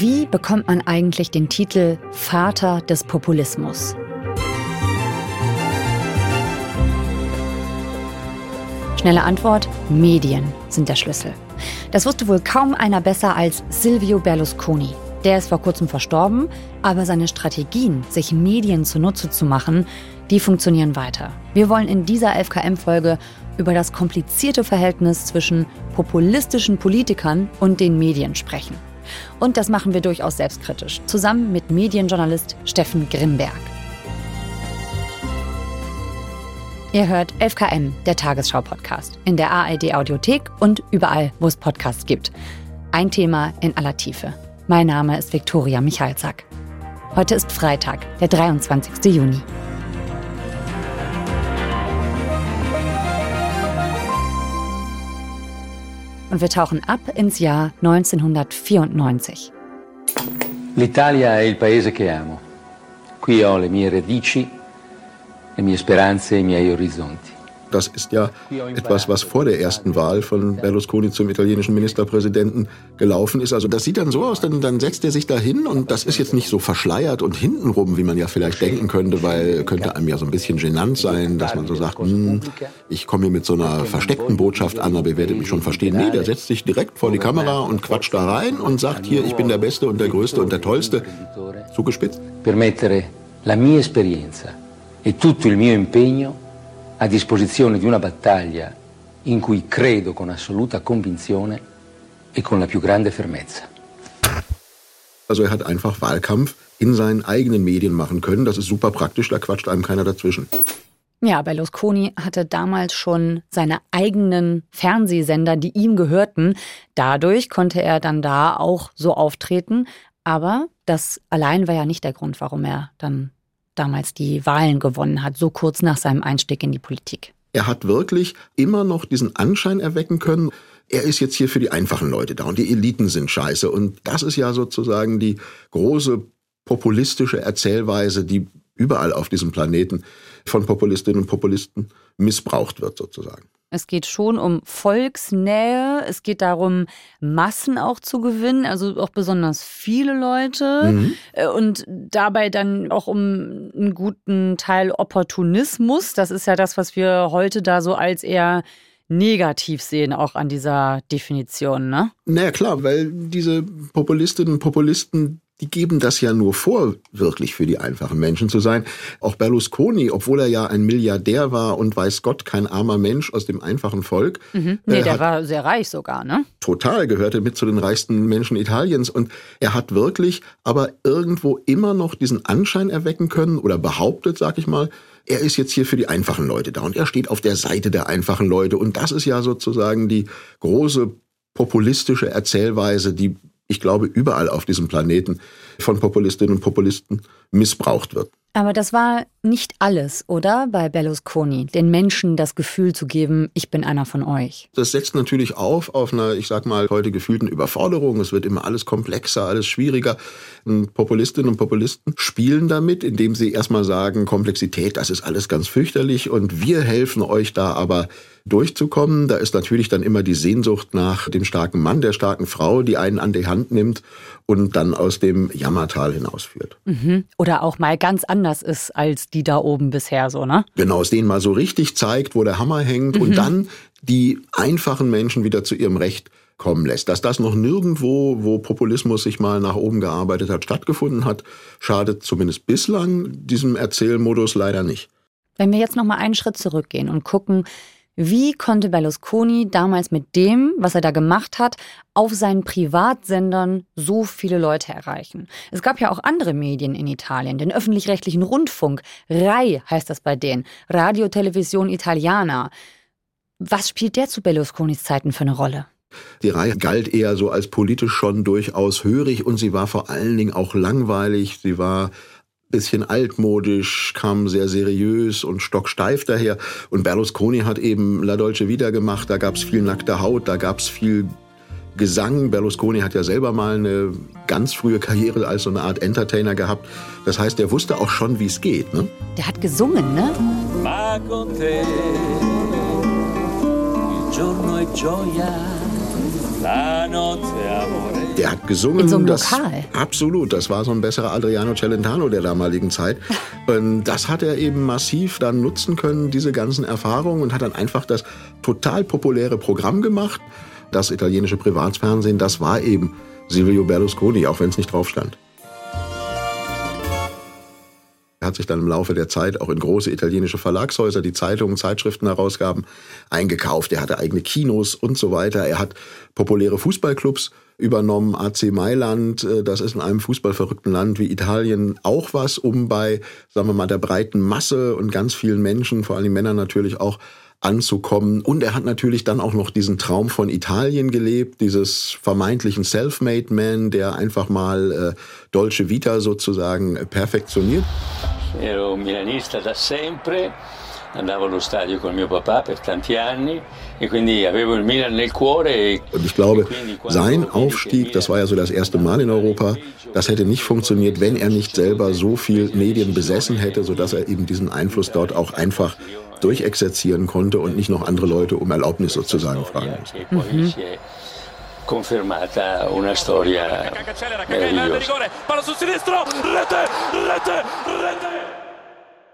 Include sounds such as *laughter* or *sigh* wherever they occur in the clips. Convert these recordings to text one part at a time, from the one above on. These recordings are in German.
Wie bekommt man eigentlich den Titel Vater des Populismus? Schnelle Antwort, Medien sind der Schlüssel. Das wusste wohl kaum einer besser als Silvio Berlusconi. Der ist vor kurzem verstorben, aber seine Strategien, sich Medien zunutze zu machen, die funktionieren weiter. Wir wollen in dieser FKM-Folge über das komplizierte Verhältnis zwischen populistischen Politikern und den Medien sprechen. Und das machen wir durchaus selbstkritisch, zusammen mit Medienjournalist Steffen Grimberg. Ihr hört 11KM, der Tagesschau-Podcast, in der ARD-Audiothek und überall, wo es Podcasts gibt. Ein Thema in aller Tiefe. Mein Name ist Viktoria Michalzack. Heute ist Freitag, der 23. Juni. Und wir tauchen ab ins Jahr 1994. L'Italia è il paese che amo. Qui ho le mie radici, le mie speranze e i miei orizzonti. Das ist ja etwas, was vor der ersten Wahl von Berlusconi zum italienischen Ministerpräsidenten gelaufen ist. Also das sieht dann so aus, dann, dann setzt er sich da hin und das ist jetzt nicht so verschleiert und hintenrum, wie man ja vielleicht denken könnte, weil könnte einem ja so ein bisschen genannt sein, dass man so sagt, hm, ich komme hier mit so einer versteckten Botschaft an, aber ihr werdet mich schon verstehen. Nee, der setzt sich direkt vor die Kamera und quatscht da rein und sagt hier, ich bin der Beste und der Größte und der Tollste. Zugespitzt. Permettere la mia esperienza e tutto il mio impegno a disposizione di una battaglia in cui credo con assoluta convinzione e con la più grande fermezza. Also er hat einfach Wahlkampf in seinen eigenen Medien machen können. Das ist super praktisch, da quatscht einem keiner dazwischen. Ja, Berlusconi hatte damals schon seine eigenen Fernsehsender, die ihm gehörten. Dadurch konnte er dann da auch so auftreten. Aber das allein war ja nicht der Grund, warum er dann damals die Wahlen gewonnen hat, so kurz nach seinem Einstieg in die Politik. Er hat wirklich immer noch diesen Anschein erwecken können, er ist jetzt hier für die einfachen Leute da und die Eliten sind scheiße. Und das ist ja sozusagen die große populistische Erzählweise, die überall auf diesem Planeten von Populistinnen und Populisten missbraucht wird sozusagen. Es geht schon um Volksnähe. Es geht darum, Massen auch zu gewinnen, also auch besonders viele Leute. Mhm. Äh, und dabei dann auch um einen guten Teil Opportunismus. Das ist ja das, was wir heute da so als eher negativ sehen, auch an dieser Definition, ne? Naja, klar, weil diese Populistinnen und Populisten, die geben das ja nur vor, wirklich für die einfachen Menschen zu sein. Auch Berlusconi, obwohl er ja ein Milliardär war und weiß Gott, kein armer Mensch aus dem einfachen Volk. Mhm. Nee, äh, der war sehr reich sogar, ne? Total, gehörte mit zu den reichsten Menschen Italiens. Und er hat wirklich aber irgendwo immer noch diesen Anschein erwecken können oder behauptet, sag ich mal, er ist jetzt hier für die einfachen Leute da und er steht auf der Seite der einfachen Leute. Und das ist ja sozusagen die große populistische Erzählweise, die ich glaube, überall auf diesem Planeten von Populistinnen und Populisten missbraucht wird. Aber das war nicht alles, oder? Bei Berlusconi, den Menschen das Gefühl zu geben, ich bin einer von euch. Das setzt natürlich auf auf einer, ich sag mal, heute gefühlten Überforderung. Es wird immer alles komplexer, alles schwieriger. Und Populistinnen und Populisten spielen damit, indem sie erstmal sagen, Komplexität, das ist alles ganz fürchterlich und wir helfen euch da aber durchzukommen. Da ist natürlich dann immer die Sehnsucht nach dem starken Mann, der starken Frau, die einen an die Hand nimmt und dann aus dem Jammertal hinausführt. Mhm. Oder auch mal ganz anders ist als die da oben bisher so, ne? Genau, aus denen mal so richtig zeigt, wo der Hammer hängt mhm. und dann die einfachen Menschen wieder zu ihrem Recht kommen lässt. Dass das noch nirgendwo, wo Populismus sich mal nach oben gearbeitet hat, stattgefunden hat, schadet zumindest bislang diesem Erzählmodus leider nicht. Wenn wir jetzt noch mal einen Schritt zurückgehen und gucken, wie konnte Berlusconi damals mit dem, was er da gemacht hat, auf seinen Privatsendern so viele Leute erreichen? Es gab ja auch andere Medien in Italien, den öffentlich-rechtlichen Rundfunk, RAI heißt das bei denen, Radio Television Italiana. Was spielt der zu Berlusconis Zeiten für eine Rolle? Die RAI galt eher so als politisch schon durchaus hörig und sie war vor allen Dingen auch langweilig. Sie war bisschen altmodisch, kam sehr seriös und stocksteif daher. Und Berlusconi hat eben La Dolce Vita gemacht, da gab's viel nackte Haut, da gab's viel Gesang. Berlusconi hat ja selber mal eine ganz frühe Karriere als so eine Art Entertainer gehabt. Das heißt, er wusste auch schon, wie es geht. Ne? Der hat gesungen, ne? Ma con te, il giorno è gioia. Der hat gesungen. In so einem das, Lokal. Absolut. Das war so ein besserer Adriano Celentano der damaligen Zeit. Und das hat er eben massiv dann nutzen können, diese ganzen Erfahrungen, und hat dann einfach das total populäre Programm gemacht. Das italienische Privatfernsehen, das war eben Silvio Berlusconi, auch wenn es nicht drauf stand. Hat sich dann im Laufe der Zeit auch in große italienische Verlagshäuser, die Zeitungen, Zeitschriften herausgaben, eingekauft. Er hatte eigene Kinos und so weiter. Er hat populäre Fußballclubs übernommen, AC Mailand. äh, Das ist in einem fußballverrückten Land wie Italien auch was, um bei, sagen wir mal, der breiten Masse und ganz vielen Menschen, vor allem Männern natürlich auch, anzukommen. Und er hat natürlich dann auch noch diesen Traum von Italien gelebt, dieses vermeintlichen Self-Made Man, der einfach mal äh, Dolce Vita sozusagen äh, perfektioniert. Ero milanista da sempre, andavo allo stadio con mio papà per tanti anni e quindi avevo il Milan nel cuore. e- Und ich glaube, sein Aufstieg, das war ja so das erste Mal in Europa, das hätte nicht funktioniert, wenn er nicht selber so viel Medien besessen hätte, sodass er eben diesen Einfluss dort auch einfach durchexerzieren konnte und nicht noch andere Leute um Erlaubnis sozusagen fragen musste. È confermata una storia meravigliosa. Palla sul sinistro, rete, rete, rete.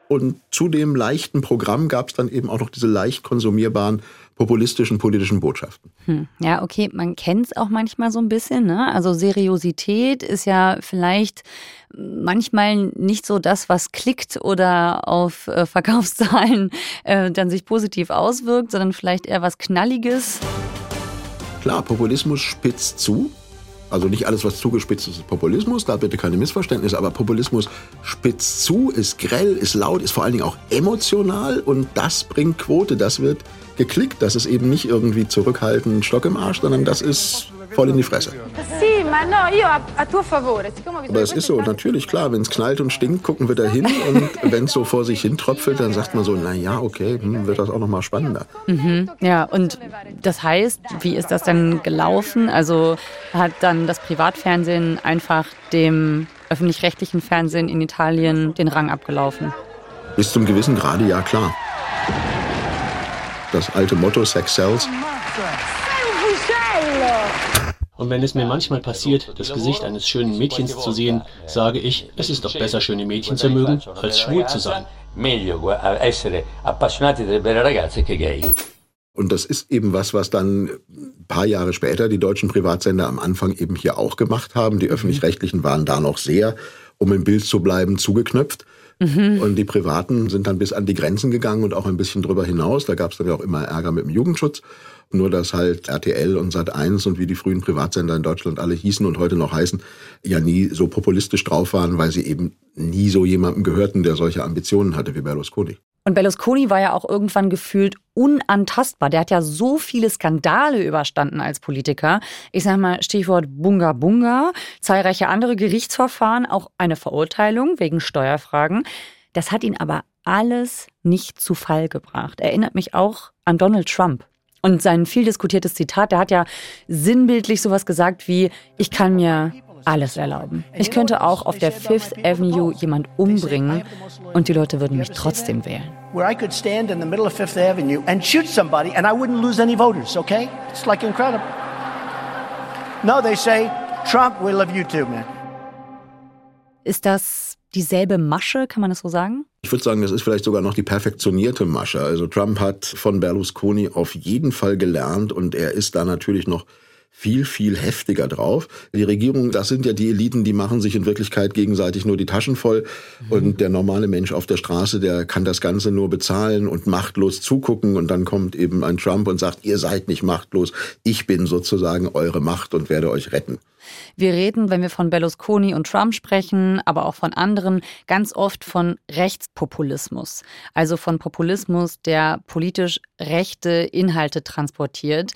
Und zu dem leichten Programm gab es dann eben auch noch diese leicht konsumierbaren populistischen politischen Botschaften. Hm. Ja, okay, man kennt es auch manchmal so ein bisschen. Ne? Also Seriosität ist ja vielleicht manchmal nicht so das, was klickt oder auf äh, Verkaufszahlen äh, dann sich positiv auswirkt, sondern vielleicht eher was Knalliges. Klar, Populismus spitzt zu. Also nicht alles, was zugespitzt ist, ist Populismus, da bitte keine Missverständnisse, aber Populismus spitzt zu, ist grell, ist laut, ist vor allen Dingen auch emotional. Und das bringt Quote, das wird geklickt, das ist eben nicht irgendwie zurückhaltend, Stock im Arsch, sondern das ist voll in die Fresse. Aber es ist so, natürlich, klar, wenn es knallt und stinkt, gucken wir da hin und *laughs* wenn es so vor sich hin tröpfelt, dann sagt man so, na ja, okay, hm, wird das auch noch mal spannender. Ja, und das heißt, wie ist das denn gelaufen? Also hat dann das Privatfernsehen einfach dem öffentlich-rechtlichen Fernsehen in Italien den Rang abgelaufen? Bis zum gewissen Grade, ja klar. Das alte Motto Sex sells, Und wenn es mir manchmal passiert, das Gesicht eines schönen Mädchens zu sehen, sage ich, es ist doch besser, schöne Mädchen zu mögen, als schwul zu sein. Meglio gu- a- essere appassionati delle belle ragazze che gay. Und das ist eben was, was dann ein paar Jahre später die deutschen Privatsender am Anfang eben hier auch gemacht haben. Die öffentlich-rechtlichen waren da noch sehr, um im Bild zu bleiben, zugeknöpft. Und die Privaten sind dann bis an die Grenzen gegangen und auch ein bisschen drüber hinaus. Da gab es dann ja auch immer Ärger mit dem Jugendschutz. Nur dass halt RTL und Sat1 und wie die frühen Privatsender in Deutschland alle hießen und heute noch heißen, ja nie so populistisch drauf waren, weil sie eben nie so jemandem gehörten, der solche Ambitionen hatte wie Berlusconi. Und Berlusconi war ja auch irgendwann gefühlt unantastbar. Der hat ja so viele Skandale überstanden als Politiker. Ich sag mal Stichwort Bunga Bunga, zahlreiche andere Gerichtsverfahren, auch eine Verurteilung wegen Steuerfragen. Das hat ihn aber alles nicht zu Fall gebracht. Erinnert mich auch an Donald Trump. Und sein viel diskutiertes Zitat, der hat ja sinnbildlich sowas gesagt wie, ich kann mir alles erlauben. Ich könnte auch auf der Fifth Avenue jemand umbringen und die Leute würden mich trotzdem wählen. where I could stand in the middle of Fifth Avenue and shoot somebody and I wouldn't lose any voters, okay? It's like incredible. No, they say, Trump, we love you too, man. Ist das dieselbe Masche, kann man das so sagen? Ich würde sagen, das ist vielleicht sogar noch die perfektionierte Masche. Also Trump hat von Berlusconi auf jeden Fall gelernt und er ist da natürlich noch viel, viel heftiger drauf. Die Regierung, das sind ja die Eliten, die machen sich in Wirklichkeit gegenseitig nur die Taschen voll. Und der normale Mensch auf der Straße, der kann das Ganze nur bezahlen und machtlos zugucken. Und dann kommt eben ein Trump und sagt, ihr seid nicht machtlos. Ich bin sozusagen eure Macht und werde euch retten. Wir reden, wenn wir von Berlusconi und Trump sprechen, aber auch von anderen, ganz oft von Rechtspopulismus. Also von Populismus, der politisch rechte Inhalte transportiert.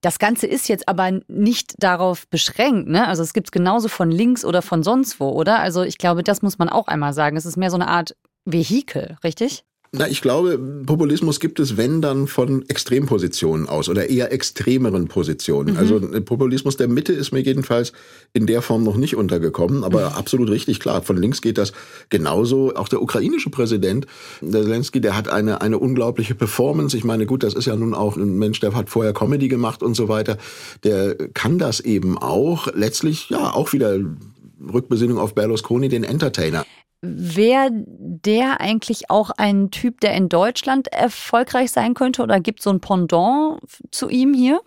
Das Ganze ist jetzt aber nicht darauf beschränkt. Ne? Also es gibt es genauso von links oder von sonst wo, oder? Also ich glaube, das muss man auch einmal sagen. Es ist mehr so eine Art Vehikel, richtig? Na, ich glaube, Populismus gibt es, wenn dann von Extrempositionen aus oder eher extremeren Positionen. Mhm. Also Populismus der Mitte ist mir jedenfalls in der Form noch nicht untergekommen, aber mhm. absolut richtig klar. Von links geht das genauso. Auch der ukrainische Präsident, der Zelensky, der hat eine, eine unglaubliche Performance. Ich meine, gut, das ist ja nun auch ein Mensch, der hat vorher Comedy gemacht und so weiter. Der kann das eben auch. Letztlich, ja, auch wieder Rückbesinnung auf Berlusconi, den Entertainer. Wäre der eigentlich auch ein Typ, der in Deutschland erfolgreich sein könnte oder gibt es so ein Pendant zu ihm hier?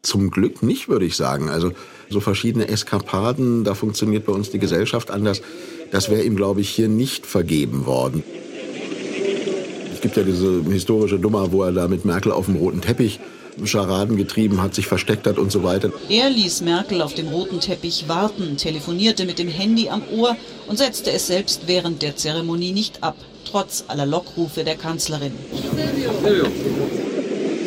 Zum Glück nicht, würde ich sagen. Also so verschiedene Eskapaden, da funktioniert bei uns die Gesellschaft anders. Das wäre ihm, glaube ich, hier nicht vergeben worden. Es gibt ja diese historische Nummer, wo er da mit Merkel auf dem roten Teppich Scharaden getrieben hat, sich versteckt hat und so weiter. Er ließ Merkel auf dem roten Teppich warten, telefonierte mit dem Handy am Ohr und setzte es selbst während der Zeremonie nicht ab, trotz aller Lockrufe der Kanzlerin.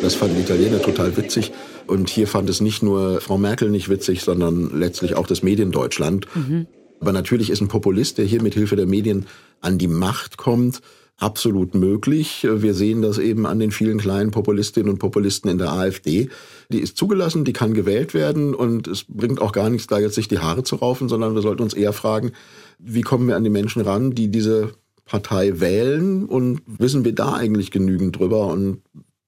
Das fanden die Italiener total witzig. Und hier fand es nicht nur Frau Merkel nicht witzig, sondern letztlich auch das Mediendeutschland. Mhm. Aber natürlich ist ein Populist, der hier mit Hilfe der Medien an die Macht kommt, absolut möglich. Wir sehen das eben an den vielen kleinen Populistinnen und Populisten in der AfD. Die ist zugelassen, die kann gewählt werden und es bringt auch gar nichts, da jetzt sich die Haare zu raufen, sondern wir sollten uns eher fragen, wie kommen wir an die Menschen ran, die diese Partei wählen und wissen wir da eigentlich genügend drüber und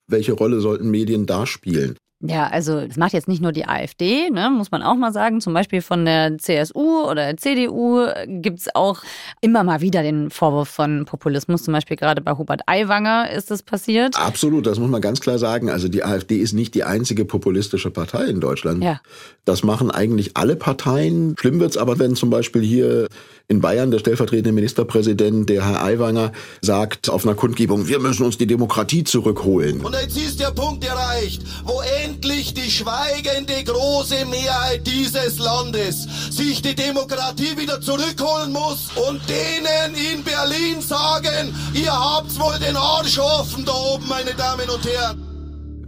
welche Rolle sollten Medien da spielen? Ja, also das macht jetzt nicht nur die AfD, ne, muss man auch mal sagen. Zum Beispiel von der CSU oder der CDU gibt's auch immer mal wieder den Vorwurf von Populismus. Zum Beispiel gerade bei Hubert Aiwanger ist das passiert. Absolut, das muss man ganz klar sagen. Also die AfD ist nicht die einzige populistische Partei in Deutschland. Ja. Das machen eigentlich alle Parteien. Schlimm wird's aber, wenn zum Beispiel hier in Bayern der stellvertretende Ministerpräsident, der Herr Aiwanger, sagt auf einer Kundgebung, wir müssen uns die Demokratie zurückholen. Und jetzt ist der Punkt erreicht, wo endlich die schweigende große Mehrheit dieses Landes sich die Demokratie wieder zurückholen muss und denen in Berlin sagen, ihr habt wohl den Arsch offen da oben, meine Damen und Herren.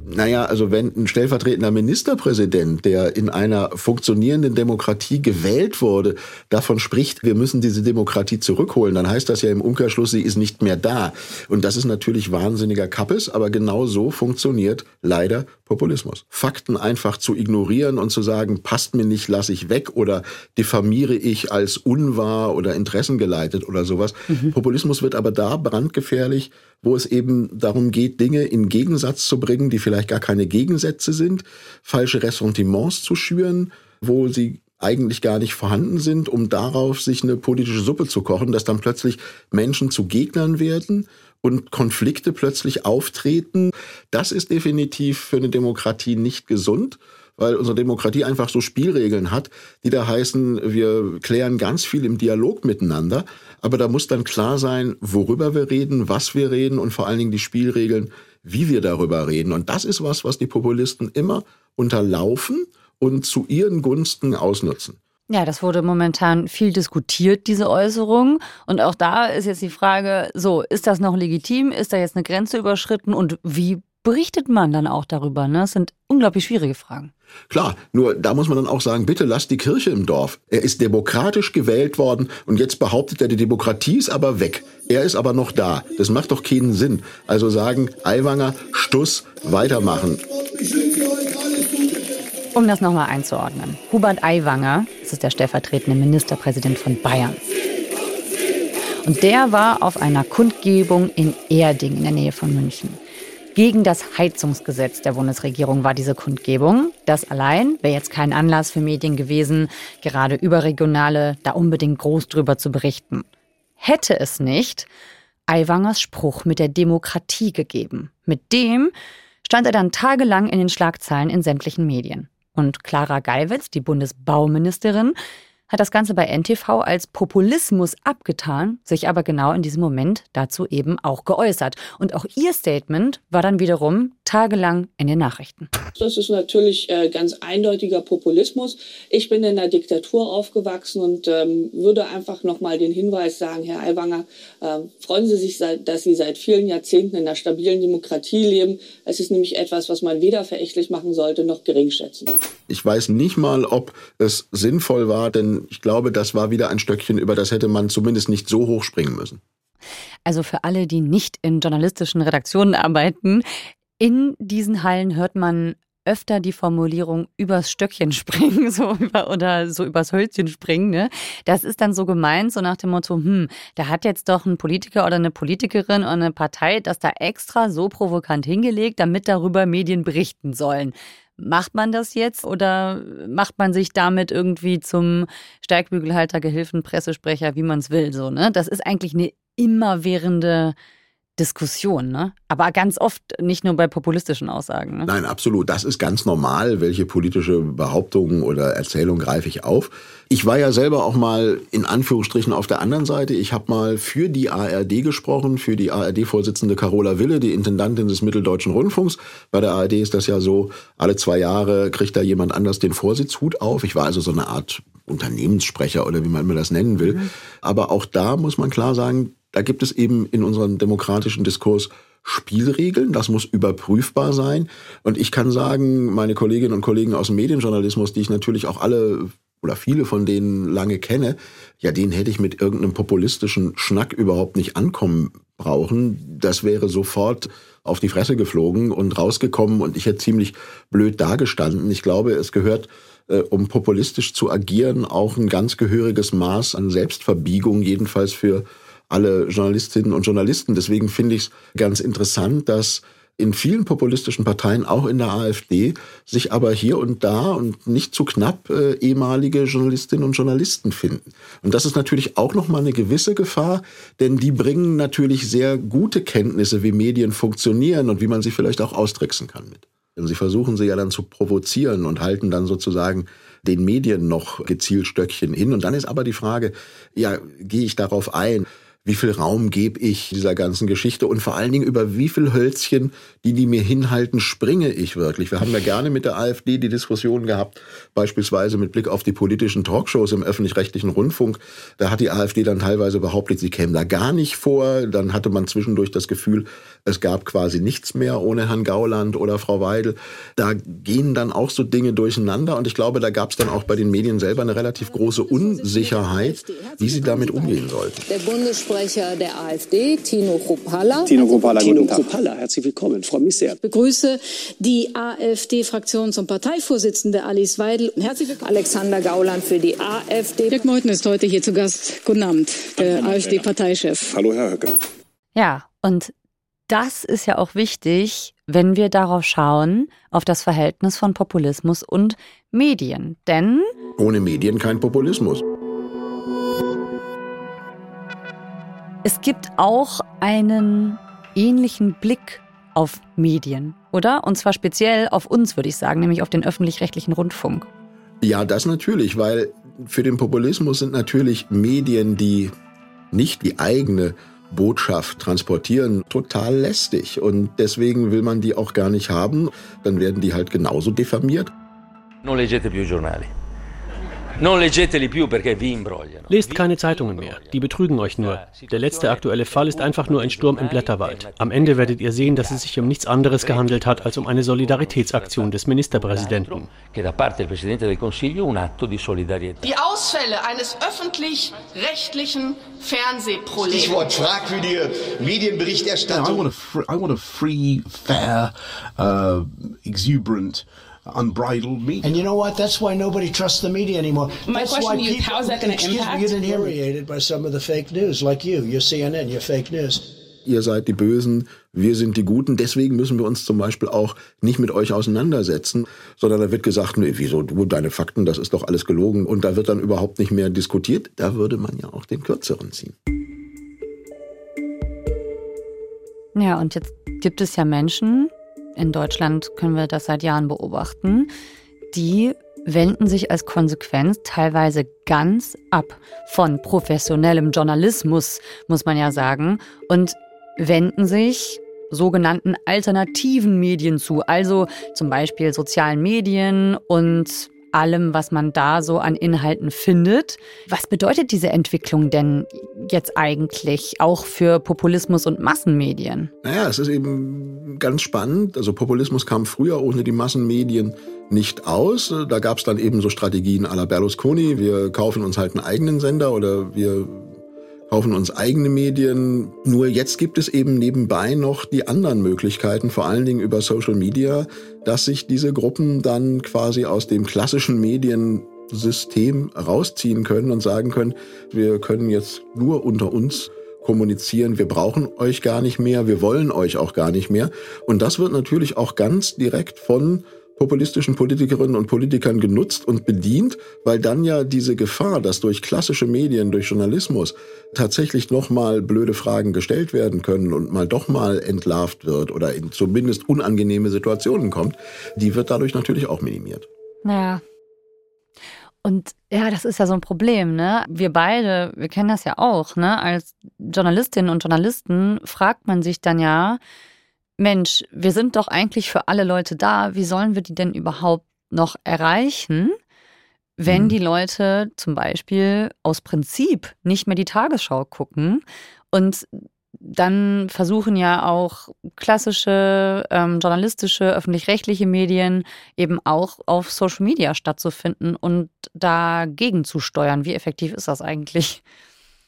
Naja, also wenn ein stellvertretender Ministerpräsident, der in einer funktionierenden Demokratie gewählt wurde, davon spricht, wir müssen diese Demokratie zurückholen, dann heißt das ja im Umkehrschluss, sie ist nicht mehr da. Und das ist natürlich wahnsinniger Kappes, aber genau so funktioniert leider Populismus. Fakten einfach zu ignorieren und zu sagen, passt mir nicht, lasse ich weg oder diffamiere ich als unwahr oder interessengeleitet oder sowas. Mhm. Populismus wird aber da brandgefährlich, wo es eben darum geht, Dinge in Gegensatz zu bringen, die vielleicht gar keine Gegensätze sind, falsche Ressentiments zu schüren, wo sie eigentlich gar nicht vorhanden sind, um darauf sich eine politische Suppe zu kochen, dass dann plötzlich Menschen zu Gegnern werden und Konflikte plötzlich auftreten. Das ist definitiv für eine Demokratie nicht gesund, weil unsere Demokratie einfach so Spielregeln hat, die da heißen, wir klären ganz viel im Dialog miteinander, aber da muss dann klar sein, worüber wir reden, was wir reden und vor allen Dingen die Spielregeln, wie wir darüber reden. Und das ist was, was die Populisten immer unterlaufen und zu ihren Gunsten ausnutzen. Ja, das wurde momentan viel diskutiert, diese Äußerung. Und auch da ist jetzt die Frage, so, ist das noch legitim? Ist da jetzt eine Grenze überschritten? Und wie berichtet man dann auch darüber? Ne? Das sind unglaublich schwierige Fragen. Klar, nur da muss man dann auch sagen, bitte lasst die Kirche im Dorf. Er ist demokratisch gewählt worden und jetzt behauptet er, die Demokratie ist aber weg. Er ist aber noch da. Das macht doch keinen Sinn. Also sagen, Aiwanger, Stuss, weitermachen. Um das nochmal einzuordnen. Hubert Aiwanger, das ist der stellvertretende Ministerpräsident von Bayern. Und der war auf einer Kundgebung in Erding in der Nähe von München. Gegen das Heizungsgesetz der Bundesregierung war diese Kundgebung. Das allein wäre jetzt kein Anlass für Medien gewesen, gerade überregionale da unbedingt groß drüber zu berichten. Hätte es nicht Aiwangers Spruch mit der Demokratie gegeben. Mit dem stand er dann tagelang in den Schlagzeilen in sämtlichen Medien. Und Clara Geiwitz, die Bundesbauministerin, hat das Ganze bei NTV als Populismus abgetan, sich aber genau in diesem Moment dazu eben auch geäußert. Und auch ihr Statement war dann wiederum tagelang in den Nachrichten. Das ist natürlich äh, ganz eindeutiger Populismus. Ich bin in der Diktatur aufgewachsen und ähm, würde einfach nochmal den Hinweis sagen, Herr Aiwanger, äh, freuen Sie sich, dass Sie seit vielen Jahrzehnten in einer stabilen Demokratie leben. Es ist nämlich etwas, was man weder verächtlich machen sollte noch geringschätzen. Ich weiß nicht mal, ob es sinnvoll war, denn ich glaube, das war wieder ein Stöckchen, über das hätte man zumindest nicht so hoch springen müssen. Also für alle, die nicht in journalistischen Redaktionen arbeiten, in diesen Hallen hört man öfter die Formulierung übers Stöckchen springen *laughs* so über, oder so übers Hölzchen springen. Ne? Das ist dann so gemeint, so nach dem Motto, hm, da hat jetzt doch ein Politiker oder eine Politikerin oder eine Partei das da extra so provokant hingelegt, damit darüber Medien berichten sollen. Macht man das jetzt oder macht man sich damit irgendwie zum Steigbügelhalter, Gehilfen, Pressesprecher, wie man es will? So, ne? Das ist eigentlich eine immerwährende Diskussion, ne? Aber ganz oft nicht nur bei populistischen Aussagen. Ne? Nein, absolut. Das ist ganz normal. Welche politische Behauptungen oder Erzählung greife ich auf? Ich war ja selber auch mal in Anführungsstrichen auf der anderen Seite. Ich habe mal für die ARD gesprochen, für die ARD-Vorsitzende Carola Wille, die Intendantin des Mitteldeutschen Rundfunks. Bei der ARD ist das ja so, alle zwei Jahre kriegt da jemand anders den Vorsitzhut auf. Ich war also so eine Art Unternehmenssprecher oder wie man immer das nennen will. Mhm. Aber auch da muss man klar sagen, da gibt es eben in unserem demokratischen Diskurs Spielregeln, das muss überprüfbar sein. Und ich kann sagen, meine Kolleginnen und Kollegen aus dem Medienjournalismus, die ich natürlich auch alle oder viele von denen lange kenne, ja, den hätte ich mit irgendeinem populistischen Schnack überhaupt nicht ankommen brauchen. Das wäre sofort auf die Fresse geflogen und rausgekommen und ich hätte ziemlich blöd dagestanden. Ich glaube, es gehört, äh, um populistisch zu agieren, auch ein ganz gehöriges Maß an Selbstverbiegung, jedenfalls für alle Journalistinnen und Journalisten. Deswegen finde ich es ganz interessant, dass in vielen populistischen Parteien, auch in der AfD, sich aber hier und da und nicht zu knapp äh, ehemalige Journalistinnen und Journalisten finden. Und das ist natürlich auch nochmal eine gewisse Gefahr, denn die bringen natürlich sehr gute Kenntnisse, wie Medien funktionieren und wie man sie vielleicht auch austricksen kann mit. Denn sie versuchen sie ja dann zu provozieren und halten dann sozusagen den Medien noch gezielt Stöckchen hin. Und dann ist aber die Frage, ja, gehe ich darauf ein? Wie viel Raum gebe ich dieser ganzen Geschichte und vor allen Dingen über wie viel Hölzchen, die die mir hinhalten, springe ich wirklich. Wir haben ja gerne mit der AfD die Diskussion gehabt, beispielsweise mit Blick auf die politischen Talkshows im öffentlich-rechtlichen Rundfunk. Da hat die AfD dann teilweise behauptet, sie käme da gar nicht vor. Dann hatte man zwischendurch das Gefühl, es gab quasi nichts mehr ohne Herrn Gauland oder Frau Weidel. Da gehen dann auch so Dinge durcheinander und ich glaube, da gab es dann auch bei den Medien selber eine relativ große Unsicherheit, wie sie damit umgehen sollten. Der Bundessprecher der AfD, Tino Kropala. Tino Kropala, Tino Kropala, herzlich willkommen. Freue mich sehr. Ich begrüße die AfD-Fraktions- und Parteivorsitzende Alice Weidel. Herzlich willkommen. Alexander Gauland für die AfD. Dirk Meuthen ist heute hier zu Gast. Guten Abend, der AfD-Parteichef. Hallo, Herr Höcke. Ja, und das ist ja auch wichtig, wenn wir darauf schauen, auf das Verhältnis von Populismus und Medien. Denn ohne Medien kein Populismus. Es gibt auch einen ähnlichen Blick auf Medien, oder? Und zwar speziell auf uns, würde ich sagen, nämlich auf den öffentlich-rechtlichen Rundfunk. Ja, das natürlich, weil für den Populismus sind natürlich Medien, die nicht die eigene Botschaft transportieren, total lästig. Und deswegen will man die auch gar nicht haben. Dann werden die halt genauso diffamiert. Non leggete più giornali. Lest keine Zeitungen mehr, die betrügen euch nur. Der letzte aktuelle Fall ist einfach nur ein Sturm im Blätterwald. Am Ende werdet ihr sehen, dass es sich um nichts anderes gehandelt hat als um eine Solidaritätsaktion des Ministerpräsidenten. Die Ausfälle eines öffentlich-rechtlichen Fernsehprolets. Stichwort fragwürdige Medienberichterstattung. I want a free, I want a free fair, uh, exuberant unbridled media. And you know what? That's why nobody trusts the media anymore. My That's question why to you, people, how is that going to impact? Me, you didn't by some of the fake news, like you. You're CNN, you're fake news. Ihr seid die Bösen, wir sind die Guten. Deswegen müssen wir uns zum Beispiel auch nicht mit euch auseinandersetzen, sondern da wird gesagt, nee, wieso du, deine Fakten, das ist doch alles gelogen. Und da wird dann überhaupt nicht mehr diskutiert. Da würde man ja auch den Kürzeren ziehen. Ja, und jetzt gibt es ja Menschen, in Deutschland können wir das seit Jahren beobachten, die wenden sich als Konsequenz teilweise ganz ab von professionellem Journalismus, muss man ja sagen, und wenden sich sogenannten alternativen Medien zu, also zum Beispiel sozialen Medien und allem, was man da so an Inhalten findet. Was bedeutet diese Entwicklung denn jetzt eigentlich auch für Populismus und Massenmedien? Naja, es ist eben ganz spannend. Also Populismus kam früher ohne die Massenmedien nicht aus. Da gab es dann eben so Strategien à la Berlusconi. Wir kaufen uns halt einen eigenen Sender oder wir kaufen uns eigene Medien. Nur jetzt gibt es eben nebenbei noch die anderen Möglichkeiten, vor allen Dingen über Social Media, dass sich diese Gruppen dann quasi aus dem klassischen Mediensystem rausziehen können und sagen können, wir können jetzt nur unter uns kommunizieren, wir brauchen euch gar nicht mehr, wir wollen euch auch gar nicht mehr. Und das wird natürlich auch ganz direkt von populistischen Politikerinnen und Politikern genutzt und bedient, weil dann ja diese Gefahr, dass durch klassische Medien, durch Journalismus tatsächlich nochmal blöde Fragen gestellt werden können und mal doch mal entlarvt wird oder in zumindest unangenehme Situationen kommt, die wird dadurch natürlich auch minimiert. Naja. Und ja, das ist ja so ein Problem, ne? Wir beide, wir kennen das ja auch, ne? Als Journalistinnen und Journalisten fragt man sich dann ja, Mensch, wir sind doch eigentlich für alle Leute da. Wie sollen wir die denn überhaupt noch erreichen, wenn mhm. die Leute zum Beispiel aus Prinzip nicht mehr die Tagesschau gucken und dann versuchen ja auch klassische ähm, journalistische, öffentlich-rechtliche Medien eben auch auf Social Media stattzufinden und dagegen zu steuern. Wie effektiv ist das eigentlich?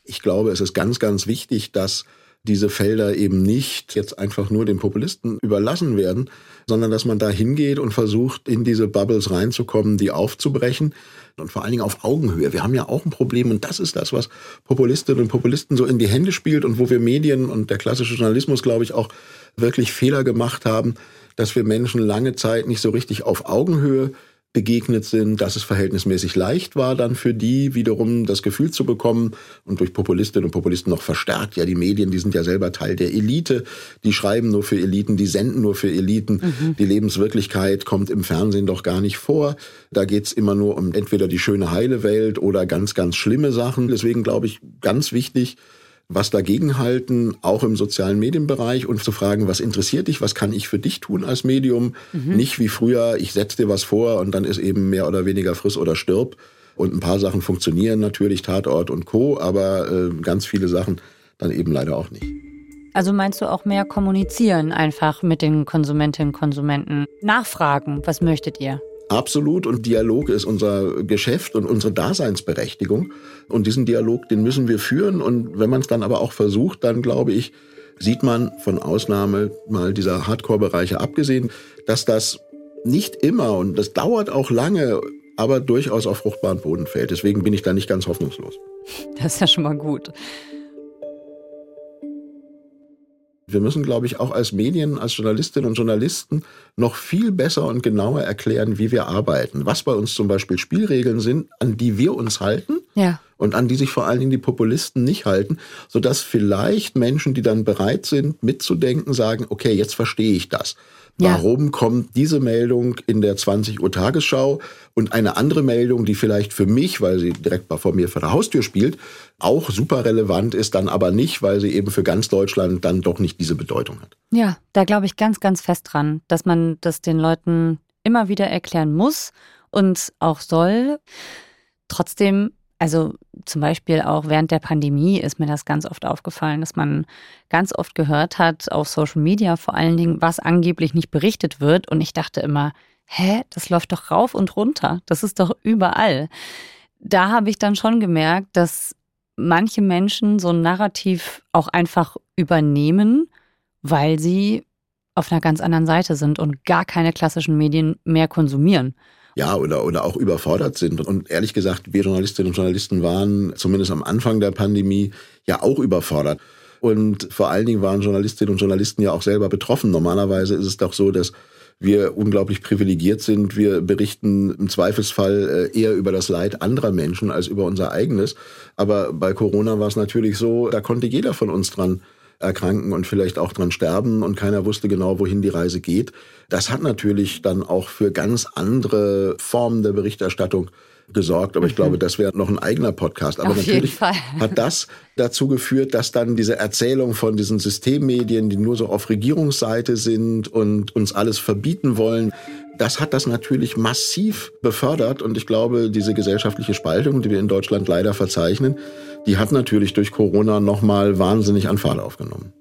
Ich glaube, es ist ganz, ganz wichtig, dass diese Felder eben nicht jetzt einfach nur den Populisten überlassen werden, sondern dass man da hingeht und versucht, in diese Bubbles reinzukommen, die aufzubrechen und vor allen Dingen auf Augenhöhe. Wir haben ja auch ein Problem und das ist das, was Populistinnen und Populisten so in die Hände spielt und wo wir Medien und der klassische Journalismus, glaube ich, auch wirklich Fehler gemacht haben, dass wir Menschen lange Zeit nicht so richtig auf Augenhöhe begegnet sind, dass es verhältnismäßig leicht war, dann für die wiederum das Gefühl zu bekommen und durch Populistinnen und Populisten noch verstärkt. Ja, die Medien, die sind ja selber Teil der Elite, die schreiben nur für Eliten, die senden nur für Eliten. Mhm. Die Lebenswirklichkeit kommt im Fernsehen doch gar nicht vor. Da geht's immer nur um entweder die schöne heile Welt oder ganz, ganz schlimme Sachen. Deswegen glaube ich, ganz wichtig, was dagegen halten, auch im sozialen Medienbereich und zu fragen, was interessiert dich, was kann ich für dich tun als Medium? Mhm. Nicht wie früher, ich setze dir was vor und dann ist eben mehr oder weniger friss oder stirb. Und ein paar Sachen funktionieren natürlich, Tatort und Co., aber äh, ganz viele Sachen dann eben leider auch nicht. Also meinst du auch mehr kommunizieren einfach mit den Konsumentinnen und Konsumenten? Nachfragen, was möchtet ihr? Absolut. Und Dialog ist unser Geschäft und unsere Daseinsberechtigung. Und diesen Dialog, den müssen wir führen. Und wenn man es dann aber auch versucht, dann glaube ich, sieht man von Ausnahme mal dieser Hardcore-Bereiche abgesehen, dass das nicht immer und das dauert auch lange, aber durchaus auf fruchtbaren Boden fällt. Deswegen bin ich da nicht ganz hoffnungslos. Das ist ja schon mal gut. Wir müssen, glaube ich, auch als Medien, als Journalistinnen und Journalisten noch viel besser und genauer erklären, wie wir arbeiten. Was bei uns zum Beispiel Spielregeln sind, an die wir uns halten ja. Und an die sich vor allen Dingen die Populisten nicht halten, sodass vielleicht Menschen, die dann bereit sind, mitzudenken, sagen, okay, jetzt verstehe ich das. Warum ja. kommt diese Meldung in der 20 Uhr Tagesschau und eine andere Meldung, die vielleicht für mich, weil sie direkt vor mir vor der Haustür spielt, auch super relevant ist, dann aber nicht, weil sie eben für ganz Deutschland dann doch nicht diese Bedeutung hat. Ja, da glaube ich ganz, ganz fest dran, dass man das den Leuten immer wieder erklären muss und auch soll. Trotzdem also zum Beispiel auch während der Pandemie ist mir das ganz oft aufgefallen, dass man ganz oft gehört hat, auf Social Media vor allen Dingen, was angeblich nicht berichtet wird. Und ich dachte immer, hä, das läuft doch rauf und runter. Das ist doch überall. Da habe ich dann schon gemerkt, dass manche Menschen so ein Narrativ auch einfach übernehmen, weil sie auf einer ganz anderen Seite sind und gar keine klassischen Medien mehr konsumieren ja, oder, oder auch überfordert sind. Und ehrlich gesagt, wir Journalistinnen und Journalisten waren zumindest am Anfang der Pandemie ja auch überfordert. Und vor allen Dingen waren Journalistinnen und Journalisten ja auch selber betroffen. Normalerweise ist es doch so, dass wir unglaublich privilegiert sind. Wir berichten im Zweifelsfall äh, eher über das Leid anderer Menschen als über unser eigenes. Aber bei Corona war es natürlich so, da konnte jeder von uns dran erkranken und vielleicht auch dran sterben und keiner wusste genau, wohin die Reise geht. Das hat natürlich dann auch für ganz andere Formen der Berichterstattung gesorgt. Aber ich mhm. glaube, das wäre noch ein eigener Podcast. Aber Auf natürlich *laughs* hat das dazu geführt, dass dann diese Erzählung von diesen Systemmedien, die nur so auf Regierungsseite sind und uns alles verbieten wollen, das hat das natürlich massiv befördert. Und ich glaube, diese gesellschaftliche Spaltung, die wir in Deutschland leider verzeichnen, die hat natürlich durch Corona nochmal wahnsinnig an Fahrt aufgenommen.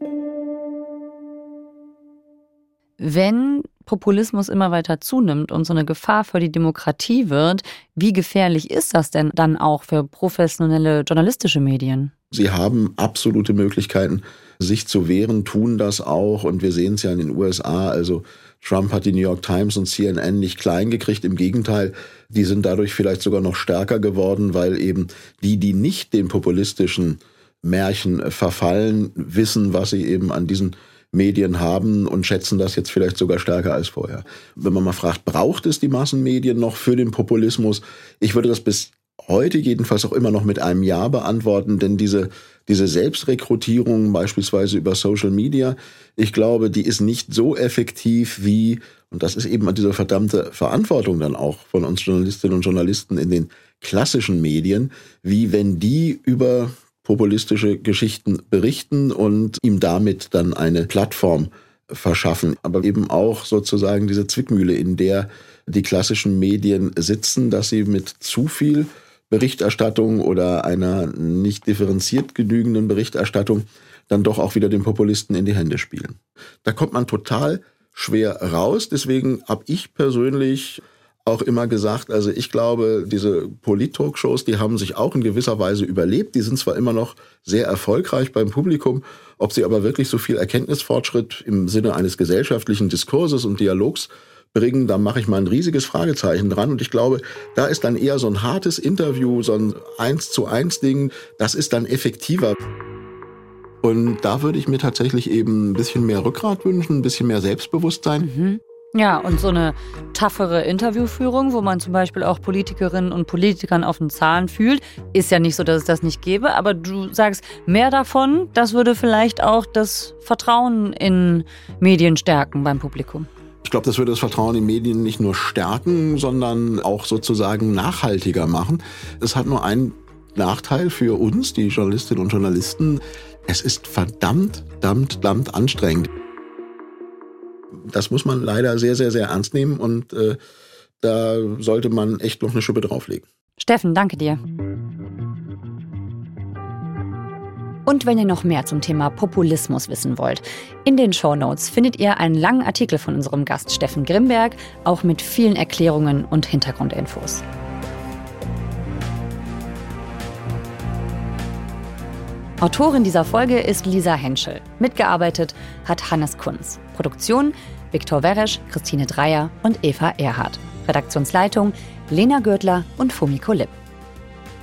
Wenn Populismus immer weiter zunimmt und so eine Gefahr für die Demokratie wird, wie gefährlich ist das denn dann auch für professionelle journalistische Medien? Sie haben absolute Möglichkeiten, sich zu wehren, tun das auch. Und wir sehen es ja in den USA. Also Trump hat die New York Times und CNN nicht klein gekriegt. Im Gegenteil, die sind dadurch vielleicht sogar noch stärker geworden, weil eben die, die nicht den populistischen Märchen verfallen, wissen, was sie eben an diesen Medien haben und schätzen das jetzt vielleicht sogar stärker als vorher. Wenn man mal fragt, braucht es die Massenmedien noch für den Populismus? Ich würde das bis heute jedenfalls auch immer noch mit einem Ja beantworten, denn diese, diese Selbstrekrutierung beispielsweise über Social Media, ich glaube, die ist nicht so effektiv wie, und das ist eben diese verdammte Verantwortung dann auch von uns Journalistinnen und Journalisten in den klassischen Medien, wie wenn die über populistische Geschichten berichten und ihm damit dann eine Plattform verschaffen. Aber eben auch sozusagen diese Zwickmühle, in der die klassischen Medien sitzen, dass sie mit zu viel Berichterstattung oder einer nicht differenziert genügenden Berichterstattung dann doch auch wieder den Populisten in die Hände spielen. Da kommt man total schwer raus. Deswegen habe ich persönlich auch immer gesagt, also ich glaube, diese Polit-Talkshows, die haben sich auch in gewisser Weise überlebt. Die sind zwar immer noch sehr erfolgreich beim Publikum, ob sie aber wirklich so viel Erkenntnisfortschritt im Sinne eines gesellschaftlichen Diskurses und Dialogs bringen, da mache ich mal ein riesiges Fragezeichen dran. Und ich glaube, da ist dann eher so ein hartes Interview, so ein eins zu eins Ding, das ist dann effektiver. Und da würde ich mir tatsächlich eben ein bisschen mehr Rückgrat wünschen, ein bisschen mehr Selbstbewusstsein. Mhm. Ja, und so eine taffere Interviewführung, wo man zum Beispiel auch Politikerinnen und Politikern auf den Zahlen fühlt, ist ja nicht so, dass es das nicht gäbe. Aber du sagst, mehr davon, das würde vielleicht auch das Vertrauen in Medien stärken beim Publikum. Ich glaube, das würde das Vertrauen in Medien nicht nur stärken, sondern auch sozusagen nachhaltiger machen. Es hat nur einen Nachteil für uns, die Journalistinnen und Journalisten. Es ist verdammt, verdammt, verdammt anstrengend das muss man leider sehr, sehr, sehr ernst nehmen und äh, da sollte man echt noch eine Schippe drauflegen. Steffen, danke dir. Und wenn ihr noch mehr zum Thema Populismus wissen wollt, in den Show Notes findet ihr einen langen Artikel von unserem Gast Steffen Grimberg, auch mit vielen Erklärungen und Hintergrundinfos. Autorin dieser Folge ist Lisa Henschel. Mitgearbeitet hat Hannes Kunz. Produktion Viktor Weresch, Christine Dreier und Eva Erhardt. Redaktionsleitung Lena Gürtler und Fumiko Lipp.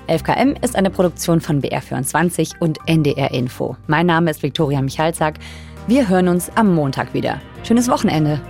11KM ist eine Produktion von BR24 und NDR Info. Mein Name ist Viktoria Michalzack. Wir hören uns am Montag wieder. Schönes Wochenende.